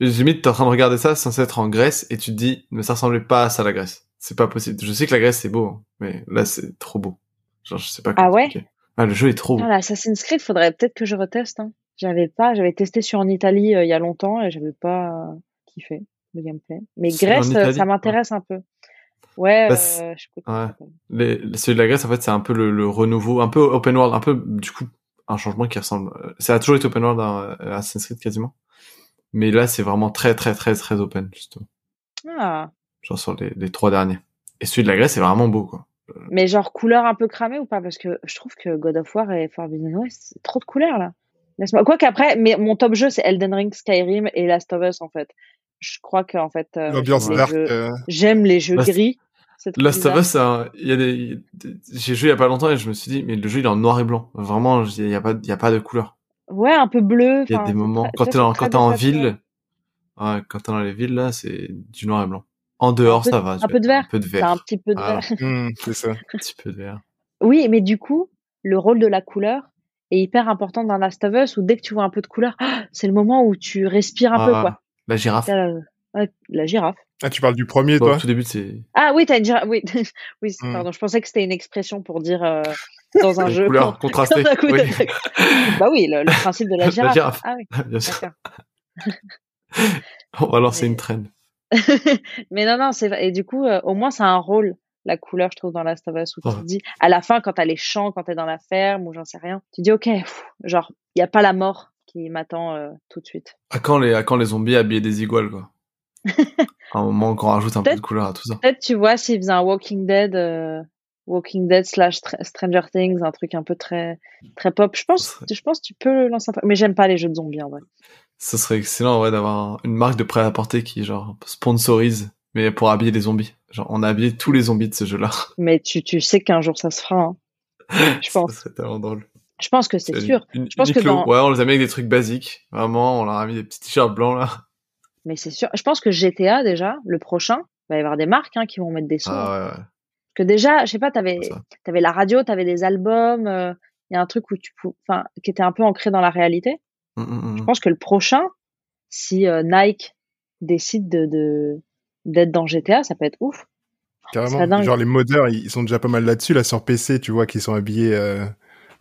Limite, t'es en train de regarder ça, censé être en Grèce, et tu te dis, mais ça ressemblait pas à ça, la Grèce. C'est pas possible. Je sais que la Grèce, c'est beau, hein, mais là, c'est trop beau. Genre, je sais pas comment Ah ouais? expliquer. Ah, le jeu est trop beau. Ah, l'Assassin's Creed, faudrait peut-être que je reteste, hein. J'avais pas, j'avais testé sur en Italie euh, il y a longtemps et j'avais pas euh, kiffé le gameplay. Mais Grèce, euh, ça m'intéresse un peu. Ouais, Bah, euh, je ouais. Les, celui de la Grèce, en fait, c'est un peu le, le renouveau, un peu open world, un peu, du coup, un changement qui ressemble. euh, Ça a toujours été open world dans euh, Assassin's Creed quasiment. Mais là, c'est vraiment très, très, très, très open, justement. Ah. Genre sur les, les trois derniers. Et celui de la Grèce, c'est vraiment beau, quoi. Mais genre couleur un peu cramée ou pas? Parce que je trouve que God of War et Forbidden West, c'est trop de couleurs là. Quoi qu'après, mais mon top jeu c'est Elden Ring, Skyrim et Last of Us en fait. Je crois que en fait, euh, L'ambiance les dark. jeux- euh, j'aime les jeux Last- gris. Last of. Us, c'est un- il y a des, des- j'ai joué il y a pas longtemps et je me suis dit, mais le jeu il est en noir et blanc. Vraiment, il y a pas, il y a pas de couleur. Ouais, un peu bleu. Il y a des moments, quand t'es quand t'es en ville, ouais, quand t'es dans les villes là, c'est du noir et blanc. En dehors, ça va. un peu de vert. Un peu de vert. un petit peu de vert. hmm, c'est ça. Un petit peu de vert. Oui, mais du coup, le rôle de la couleur est hyper important dans Last of Us où dès que tu vois un peu de couleur, ah, c'est le moment où tu respires un peu Ah, quoi. La girafe. T'as la- ouais, la girafe. Ah, tu parles du premier, Bon, toi au tout début, c'est Ah oui, t'as une girafe. Oui, oui. Hmm. Pardon, je pensais que c'était une expression pour dire euh, dans un jeu. quand- d'un coup, Oui. bah oui, le, le principe de la La girafe. girafe. Ah oui, Bien sûr. On va lancer Mais- une traîne. Mais non, non, c'est vrai. Et du coup, euh, au moins, ça a un rôle, la couleur, je trouve, dans Last of Us, où tu Ouais. te dis, à la fin, quand t'as les champs, quand t'es dans la ferme, ou j'en sais rien, tu dis, ok, pff, genre, il y a pas la mort qui m'attend euh, tout de suite. À quand les, à quand les zombies habillés des iguales, quoi? à un moment qu'on rajoute un peu de couleur à tout ça. Peut-être, tu vois, s'ils faisaient un Walking Dead, euh, Walking Dead slash Str- Stranger Things, un truc un peu très, très pop. Je pense, serait- je pense, que tu peux lancer un. Mais j'aime pas les jeux de zombies, en vrai. Ce serait excellent, ouais, d'avoir une marque de prêt-à-porter qui, genre, sponsorise, mais pour habiller les zombies. Genre, on a habillé tous les zombies de ce jeu-là. Mais tu, tu sais qu'un jour ça se fera, hein. Je pense. Serait tellement drôle. Je pense que c'est sûr. Une, Je pense que Uniqlo. dans- Ouais, on les a mis avec des trucs basiques. Vraiment, on leur a mis des petits t-shirts blancs, là. Mais c'est sûr. Je pense que GTA, déjà, le prochain, il va y avoir des marques, hein, qui vont mettre des sous. Ah ouais, ouais. Parce que déjà, je sais pas, t'avais, t'avais la radio, t'avais des albums, euh, il y a un truc où tu pou- enfin, qui était un peu ancré dans la réalité. Mm, mm, Je mm. pense que le prochain, si euh, Nike décide de, de, d'être dans GTA, ça peut être ouf. Carrément. Genre, les modeurs, ils sont déjà pas mal là-dessus. Là, sur PC, tu vois qu'ils sont habillés euh,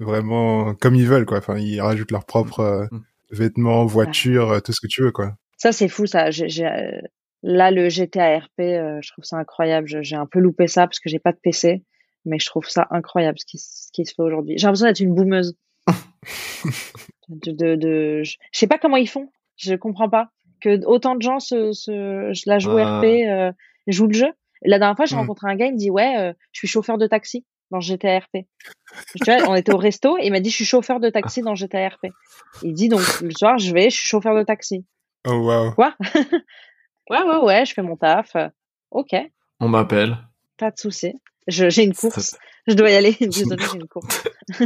vraiment comme ils veulent, quoi. Enfin, ils rajoutent leurs propres euh, Mm. vêtements, voitures, euh, tout ce que tu veux, quoi. Ça, c'est fou, ça. Euh, là, le GTA RP, euh, je trouve ça incroyable. Je- j'ai un peu loupé ça parce que j'ai pas de PC, mais je trouve ça incroyable ce qui, ce qui se fait aujourd'hui. J'ai l'impression d'être une boumeuse. de, de, de- je je sais pas comment ils font. Je comprends pas que autant de gens se, se je la joue Ah. RP, euh, jouent le jeu. La dernière fois, j'ai Hmm. rencontré un gars, il me dit ouais, euh, je suis chauffeur de taxi dans GTA RP. Tu vois, on était au resto et il m'a dit je suis chauffeur de taxi dans GTA RP. Il dit donc le soir je vais, je suis chauffeur de taxi. Oh, wow. Quoi? Ouais, ouais, ouais, je fais mon taf. Ok, On m'appelle. pas de souci. Je- J'ai une Ça- course. Je dois y aller. Désolée, j'ai une course.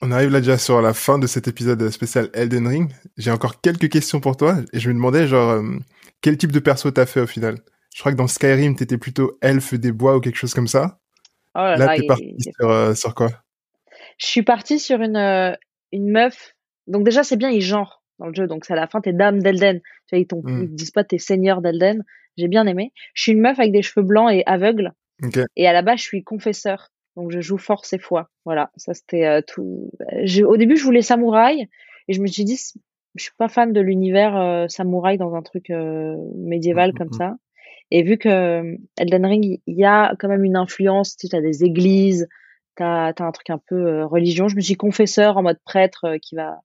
On arrive là déjà sur la fin de cet épisode spécial Elden Ring. J'ai encore quelques questions pour toi et je me demandais genre euh, quel type de perso t'as fait au final? Je crois que dans Skyrim t'étais plutôt elfe des bois ou quelque chose comme ça. Oh là Là là, t'es parti il- sur, euh, sur quoi? Je suis partie sur une, euh, une meuf. Donc déjà, c'est bien, ils genrent dans le jeu. Donc c'est à la fin, t'es dame d'Elden. Tu vois, ils, te disent pas t'es seigneur d'Elden. J'ai bien aimé. Je suis une meuf avec des cheveux blancs et aveugle. Et à la base, je suis confesseur. Donc je joue force et foi. Voilà, ça c'était euh, tout. Au début, je voulais samouraï. Et je me suis dit, je suis pas fan de l'univers samouraï dans un truc euh, médiéval Mm, comme mm, ça. Et vu que euh, Elden Ring, il y a quand même une influence, tu as des églises, tu as, un truc un peu euh, religion. Je me suis confesseur en mode prêtre euh, qui va.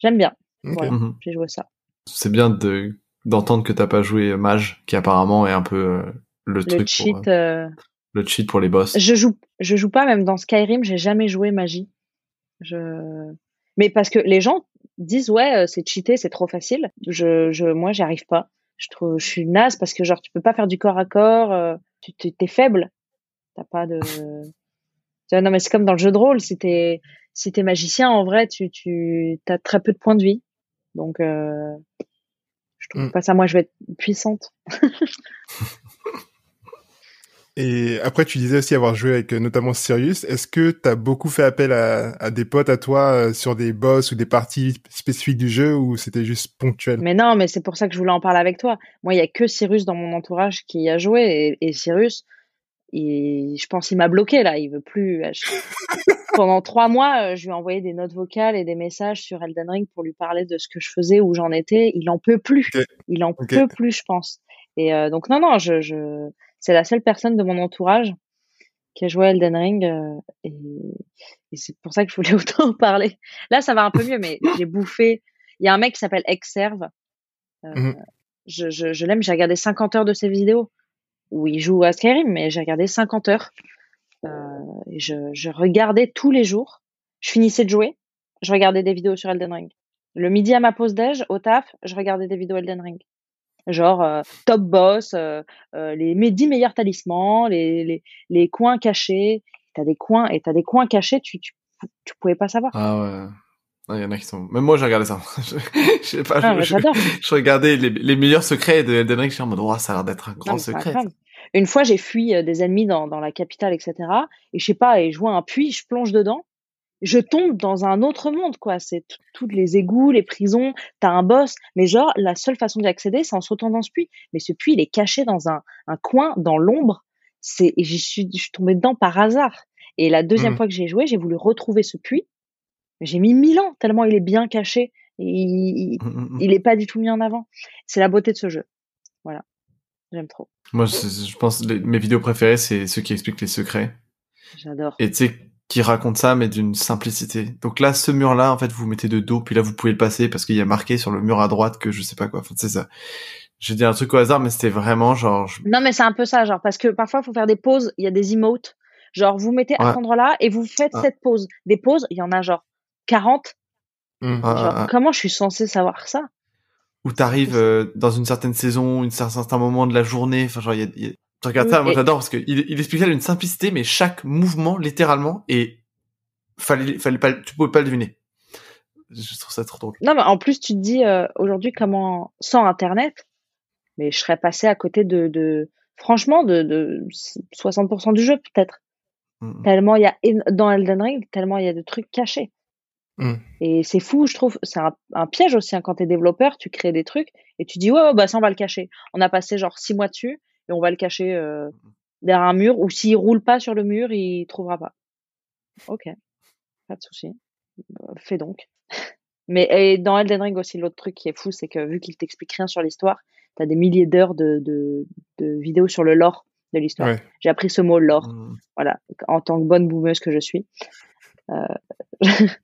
J'aime bien. Voilà, Mhm. j'ai joué ça. C'est bien de d'entendre que t'as pas joué mage, qui apparemment est un peu euh, le, Le truc cheat. pour, euh, euh, le cheat pour les boss. Je joue, je joue pas même dans Skyrim. J'ai jamais joué magie. Je, mais parce que les gens disent ouais, c'est cheaté, c'est trop facile. Je, je, moi, j'y arrive pas. Je trouve, je suis naze parce que genre tu peux pas faire du corps à corps. euh, tu t'es faible. T'as pas de. Non, mais c'est comme dans le jeu de rôle. Si t'es si t'es magicien, en vrai, tu tu as très peu de points de vie. Donc, euh, je trouve Mm. pas ça. Moi, je vais être puissante. Et après, tu disais aussi avoir joué avec euh, notamment Sirius. Est-ce que tu as beaucoup fait appel à, à des potes à toi euh, sur des boss ou des parties spécifiques du jeu ou c'était juste ponctuel? Mais non, mais c'est pour ça que je voulais en parler avec toi. Moi, il y a que Cyrus dans mon entourage qui y a joué et, et Cyrus, il, je pense, il m'a bloqué là. Il veut plus. je- Pendant trois mois, euh, je lui ai envoyé des notes vocales et des messages sur Elden Ring pour lui parler de ce que je faisais, où j'en étais. Il en peut plus. Il en Ok. peut plus, je pense. Et euh, donc non, non, je, je... c'est la seule personne de mon entourage qui a joué à Elden Ring euh, et, et c'est pour ça que je voulais autant en parler. Là, ça va un peu mieux, mais j'ai bouffé. Il y a un mec qui s'appelle Exerve. Euh, Mhm. Je, je, je l'aime. J'ai regardé 50 heures de ses vidéos où il joue à Skyrim, mais j'ai regardé 50 heures. Euh, et je, je regardais tous les jours. Je finissais de jouer, je regardais des vidéos sur Elden Ring. Le midi à ma pause déj, au taf, je regardais des vidéos Elden Ring. Genre euh, top boss, euh, euh, les mes 10 meilleurs talismans, les, les, les coins cachés. T'as des coins et t'as des coins cachés, tu, tu, tu pouvais pas savoir. Ah ouais. Il y en a qui sont. Même moi, j'ai regardé ça. je, je sais pas. Ah, je, mais je- regardais les, les meilleurs secrets de Elden Ring. Je suis en mode, oh, ça a l'air d'être un grand Non, secret. Une fois, j'ai fui euh, des ennemis dans, dans la capitale, etc. Et je sais pas, et je vois un puits, je plonge dedans, je tombe dans un autre monde, quoi. C'est toutes les égouts, les prisons, t'as un boss, mais genre, la seule façon d'y accéder, c'est en sautant dans ce puits. Mais ce puits, il est caché dans un, un coin, dans l'ombre. C'est, et j'y suis, je suis tombée dedans par hasard. Et la deuxième Mhm. fois que j'ai joué, j'ai voulu retrouver ce puits. J'ai mis mille ans, tellement il est bien caché. Et il, Mm, mm, mm. il est pas du tout mis en avant. C'est la beauté de ce jeu. Voilà. J'aime trop. Moi, je, je pense les- mes vidéos préférées, c'est ceux qui expliquent les secrets. J'adore. Et tu sais, qui racontent ça, mais d'une simplicité. Donc là, ce mur-là, en fait, vous mettez de dos, puis là, vous pouvez le passer parce qu'il y a marqué sur le mur à droite que je sais pas quoi. Enfin, c'est ça. J'ai dit un truc au hasard, mais c'était vraiment genre, je- Non, mais c'est un peu ça, genre, parce que parfois, il faut faire des pauses, il y a des emotes. Genre, vous mettez à cet endroit-là et vous faites Ah. cette pause. Des pauses, il y en a genre 40. Hmm. Ah, Genre, ah, ah. comment je suis censée savoir ça? Où t'arrives euh, dans une certaine saison, une cer- certain moment de la journée. Enfin, genre, il y a, il y a- tu regardes ça, moi et- j'adore parce que il, il explique ça d'une simplicité, mais chaque mouvement, littéralement, et fallait, fallait pas, tu pouvais pas le deviner. Je trouve ça trop drôle. Non, mais en plus, tu te dis, euh, aujourd'hui, comment, sans Internet, mais je serais passée à côté de, de franchement, de, de 60% du jeu, peut-être. Mm. Tellement il y a, dans Elden Ring, tellement il y a de trucs cachés. Mm. Et c'est fou, je trouve. C'est un, un piège aussi, hein, quand t'es développeur, tu crées des trucs et tu dis, ouais, ouais, bah ça, on va le cacher. On a passé genre six mois dessus et on va le cacher euh, derrière un mur ou s'il roule pas sur le mur, il trouvera pas. Ok, pas de souci. Euh, Fais donc. Mais et dans Elden Ring aussi, l'autre truc qui est fou, c'est que vu qu'il t'explique rien sur l'histoire, t'as des milliers d'heures de, de, de vidéos sur le lore de l'histoire. Ouais. J'ai appris ce mot lore, Mm. voilà, en tant que bonne boumeuse que je suis. Euh,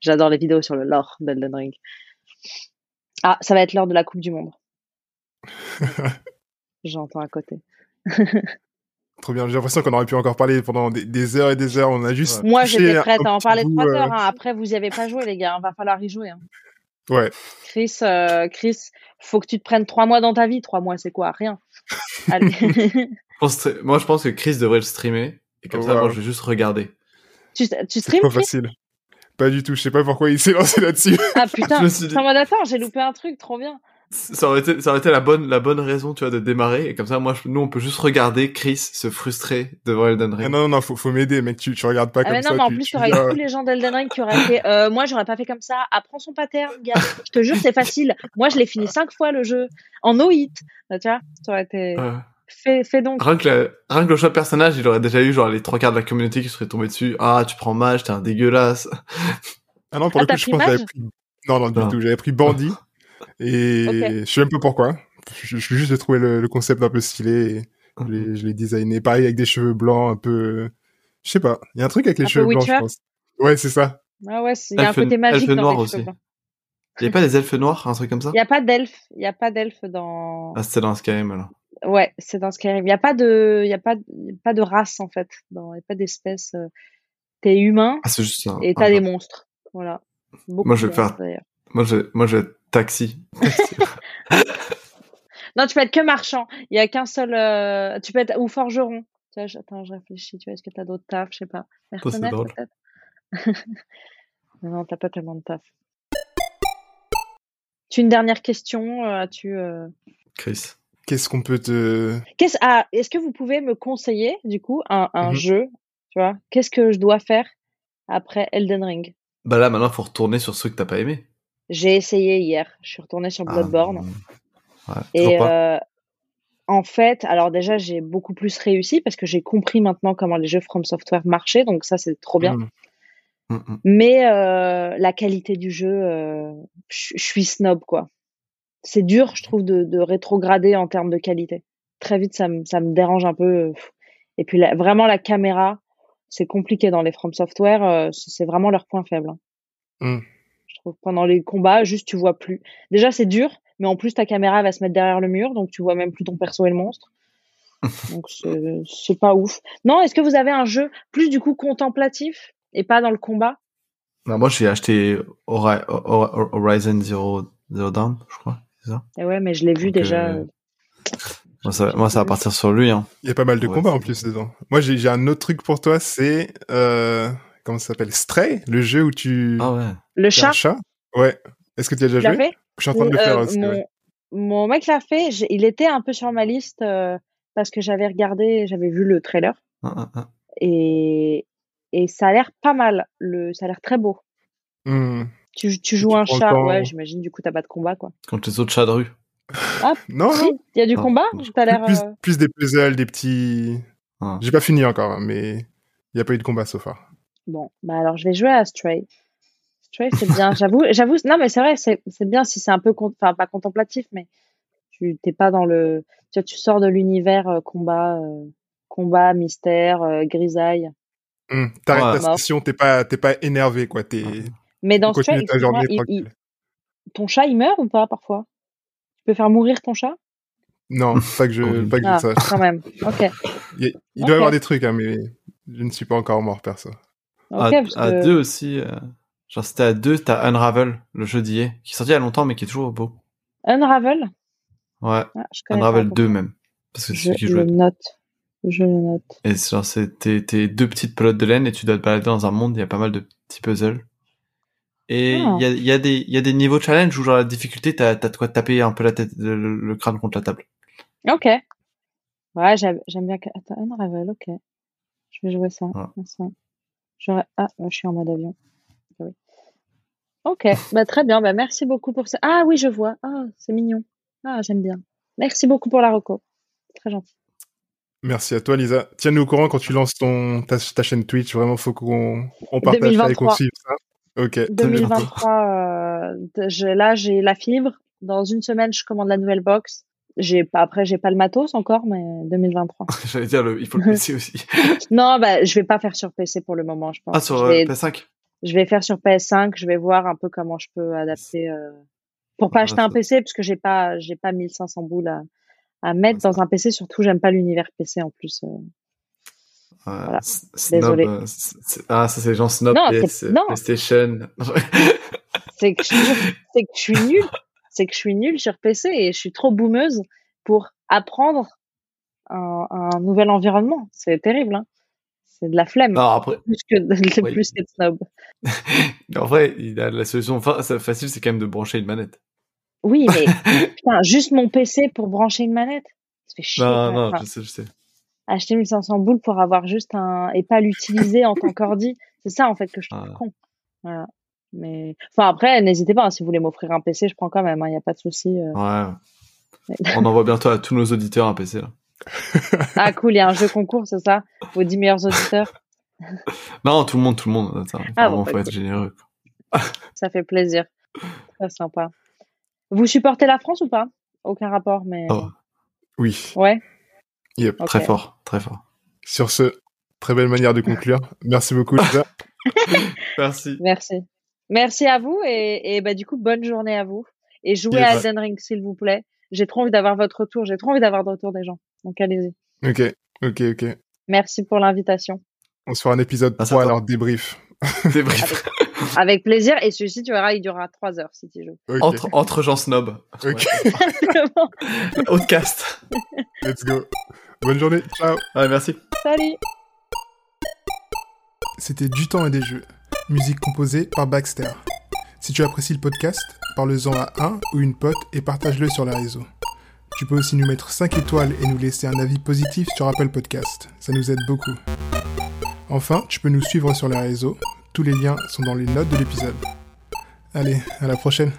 J'adore les vidéos sur le lore d'Elden Ring. Ah, ça va être l'heure de la Coupe du Monde. J'entends à côté. Trop bien. J'ai l'impression qu'on aurait pu encore parler pendant des, des heures et des heures. On a juste. Moi, j'étais prête à en parler trois euh, heures. hein. Après, vous y avez pas joué, les gars. Il va falloir y jouer. hein. Ouais. Chris, euh, Chris, faut que tu te prennes trois mois dans ta vie. Trois mois, c'est quoi? Rien. Allez. Moi, je pense que Chris devrait le streamer. Et comme ça, moi, je vais juste regarder. tu tu trop Chris? facile. Pas du tout. Je sais pas pourquoi il s'est lancé là-dessus. Ah putain. Suis dit- C'est en mode attends, j'ai loupé un truc, trop bien. Ça aurait été, ça aurait été la bonne, la bonne raison, tu vois, de démarrer. Et comme ça, moi, je- nous, on peut juste regarder Chris se frustrer devant Elden Ah Ring. non, non, non, faut, faut m'aider, mec. Tu, tu regardes pas Ah comme mais non, ça. mais en tu- plus, tu aurais tous les gens d'Elden Ring qui auraient fait euh, Moi, j'aurais pas fait comme ça. Apprends son pattern, gars. Je te jure, c'est facile. Moi, je l'ai fini cinq fois le jeu en no hit. Ah, Tu vois, ça aurait été. Euh, Fais, fais donc. rien, que la- rien que le choix de personnage, il aurait déjà eu genre les trois quarts de la communauté qui seraient tombés dessus. Ah, tu prends mage, t'es un dégueulasse. Ah non, pour Ah, le t'as coup, je pris pense que j'avais mage? pris. Non, non, du Non. tout. J'avais pris bandit. Et je sais même pas pourquoi. Je, je juste de trouver le, le concept un peu stylé. Et je l'ai, je l'ai designé. Pareil avec des cheveux blancs, un peu. Je sais pas. Il y a un truc avec les Un cheveux blancs, je pense. Ouais, c'est ça. Ah ouais, c'est- il y a un côté magique elfe dans noir les aussi. cheveux blancs. Il y a pas des elfes noirs, un truc comme ça? Il y a pas d'elfe. Il y a pas d'elfe dans. Ah, c'était dans Skyrim, alors. Ouais, c'est dans Skyrim. Il y a pas de, il y a pas, de- pas de race en fait. Dans, il y a pas d'espèce. euh, T'es humain Ah, c'est juste ça. et t'as des monstres. Voilà. Beaucoup Moi, je vais faire-. Moi, je, moi, je vais être taxi. Non, tu peux être que marchand. Il y a qu'un seul. euh, Tu peux être ou forgeron. Tu vois, je- attends, je réfléchis. Tu vois, est-ce que t'as d'autres tafs? Je sais pas. drôle. peut-être? Non, t'as pas tellement de taf. Tu une dernière question euh, As-tu euh, Chris. Qu'est-ce qu'on peut te... Qu'est-ce ah, est-ce que vous pouvez me conseiller du coup un, un Mhm. jeu Tu vois, qu'est-ce que je dois faire après Elden Ring? Bah là, maintenant, faut retourner sur ceux que t'as pas aimé. J'ai essayé hier. Je suis retournée sur Bloodborne. Ah, ouais, toujours Et euh, en fait, alors déjà, j'ai beaucoup plus réussi parce que j'ai compris maintenant comment les jeux From Software marchaient, donc ça, c'est trop bien. Hmm. Mm, mm. Mais euh, la qualité du jeu, euh, je suis snob, quoi. C'est dur, je trouve, de, de rétrograder en termes de qualité. Très vite, ça me, ça me dérange un peu. Et puis, la- vraiment, la caméra, c'est compliqué dans les From Software. euh, c'est vraiment leur point faible. hein. Mm. Je trouve pendant les combats, juste tu vois plus. Déjà, c'est dur, mais en plus, ta caméra va se mettre derrière le mur, donc tu vois même plus ton perso et le monstre. donc, c'est pas ouf. Non, est-ce que vous avez un jeu plus du coup contemplatif et pas dans le combat? Bah, moi, j'ai acheté Hori- Hor- Horizon Zero, Zero Dawn, je crois. Ça? Eh ouais, mais je l'ai vu Donc, déjà. euh, moi, ça, moi, ça va partir sur lui. Hein. Il y a pas mal de Ouais, combats en plus dedans. Moi, j'ai j'ai un autre truc pour toi, c'est... Euh... Comment ça s'appelle? Stray, le jeu où tu... Ah ouais. Le un chat, Ouais. Est-ce que tu as déjà joué fait Je suis en train de le faire Euh, aussi. mon, ouais. mon mec l'a fait. Il était un peu sur ma liste euh, parce que j'avais regardé, j'avais vu le trailer Ah, ah, ah. et et ça a l'air pas mal. Le, ça a l'air très beau. Hmm. Tu, tu joues tu un chat, temps. ouais, j'imagine. Du coup, t'as pas de combat, quoi. Contre les autres chats de rue. Non, Si, non. il y a du combat. L'air. Plus, euh, plus des puzzles, des petits... Ah. J'ai pas fini encore, hein, mais il n'y a pas eu de combat so far. Bon, bah alors je vais jouer à Stray. Stray, c'est bien. J'avoue, j'avoue. Non, mais c'est vrai, c'est c'est bien si c'est un peu, enfin pas contemplatif, mais tu t'es pas dans le, tu vois, tu sors de l'univers euh, combat, euh, combat, mystère, euh, grisaille. Hmm. T'arrêtes Ouais. ta session, t'es pas, t'es pas énervé, quoi. T'es... Mais dans Tu ta excuse-moi, journée il- tranquille. il- ton chat il meurt ou pas parfois? Tu peux faire mourir ton chat? Non, pas que je, pas que je Ah, sache. quand même. Ok. Il, doit y avoir des trucs, hein, mais je ne suis pas encore mort, perso. Ok, à, parce à que- deux aussi. Genre, c'était à deux, t'as Unravel, le jeu d'hier, qui est sorti il y a longtemps, mais qui est toujours beau. Unravel? Ouais, Ah, je Unravel pas 2 même. Parce que c'est Je celui qui le jouait. note. Je le note. Et genre, c'est t'es, deux petites pelotes de laine et tu dois te balader dans un monde, il y a pas mal de petits puzzles. Et il Ah. y, a, y, a des, y a des niveaux challenge où genre la difficulté, t'as, t'as de quoi taper un peu la tête, le, le crâne contre la table. Ok. Ouais, j'aime bien. que- Attends, Unravel, ok. Je vais jouer ça. Ah, je suis en mode avion. Ok, bah, très bien. Bah, merci beaucoup pour ça. Ah oui, je vois. Ah, c'est mignon. Ah, j'aime bien. Merci beaucoup pour la reco. Très gentil. Merci à toi, Lisa. Tiens-nous au courant quand tu lances ton, ta, ta chaîne Twitch. Vraiment, faut qu'on on partage ça et 2023. qu'on suive ça. Ok. 2023, euh, je- là, j'ai la fibre. Dans une semaine, je commande la nouvelle box. J'ai pas, après, j'ai pas le matos encore, mais 2023. J'allais dire, le, il faut le PC aussi. non, bah, je vais pas faire sur PC pour le moment, je pense. ah, sur je euh, vais, PS5 je vais faire sur PS5. Je vais voir un peu comment je peux adapter, euh, pour pas Ah, acheter un PC, parce que j'ai pas, j'ai pas 1500 boules à, à mettre Ah, dans un PC. Surtout, j'aime pas l'univers PC en plus. euh. euh, Voilà. Désolé. euh, ah, ça c'est les gens snob Non, PS, c'est- non. PlayStation. C'est que, je, c'est que je suis nulle. C'est que je suis nulle sur PC et je suis trop boumeuse pour apprendre un, un nouvel environnement. C'est terrible, hein. C'est de la flemme. non, après, Plus que de, plus que de snob. en vrai, il a la solution fa- facile, c'est quand même de brancher une manette. Oui, mais putain, juste mon PC pour brancher une manette. Ça fait chier. Non, non, Enfin, je sais, je sais. acheter 1500 boules pour avoir juste un et pas l'utiliser en tant qu'ordi. C'est ça en fait que je trouve Ah. con. Voilà. Mais enfin après, n'hésitez pas hein, si vous voulez m'offrir un PC, je prends quand même. Il n'y a pas de souci. euh. Ouais. On envoie bientôt à tous nos auditeurs un PC là. Ah cool, il y a un jeu concours, c'est ça Vos 10 meilleurs auditeurs. Non, tout le monde, tout le monde. Attends, Ah, vraiment, bon, faut bah, être généreux. Ça fait plaisir. Très sympa. Vous supportez la France ou pas? Aucun rapport, mais Oh, Oui. ouais. Yep. Très fort, très fort. Sur ce, très belle manière de conclure. Merci beaucoup, Lisa. Merci. Merci. Merci à vous et, et bah du coup bonne journée à vous et jouez Yes. à Elden Ring s'il vous plaît. J'ai trop envie d'avoir votre retour. J'ai trop envie d'avoir le retour des gens. Donc allez-y. Ok, ok, ok. Merci pour l'invitation. On se fera un épisode Merci 3, à toi. alors débrief. Débrief. Avec plaisir. Et celui-ci, tu verras, il durera trois heures si tu joues. Entre, entre gens snob. ok, Outcast. let's go. Bonne journée. Ciao. Ouais, merci. Salut C'était Du temps et des jeux. Musique composée par Baxter. Si tu apprécies le podcast, parle-en à un ou une pote et partage-le sur les réseaux. Tu peux aussi nous mettre 5 étoiles et nous laisser un avis positif sur Apple Podcast. Ça nous aide beaucoup. Enfin, tu peux nous suivre sur les réseaux. Tous les liens sont dans les notes de l'épisode. Allez, à la prochaine.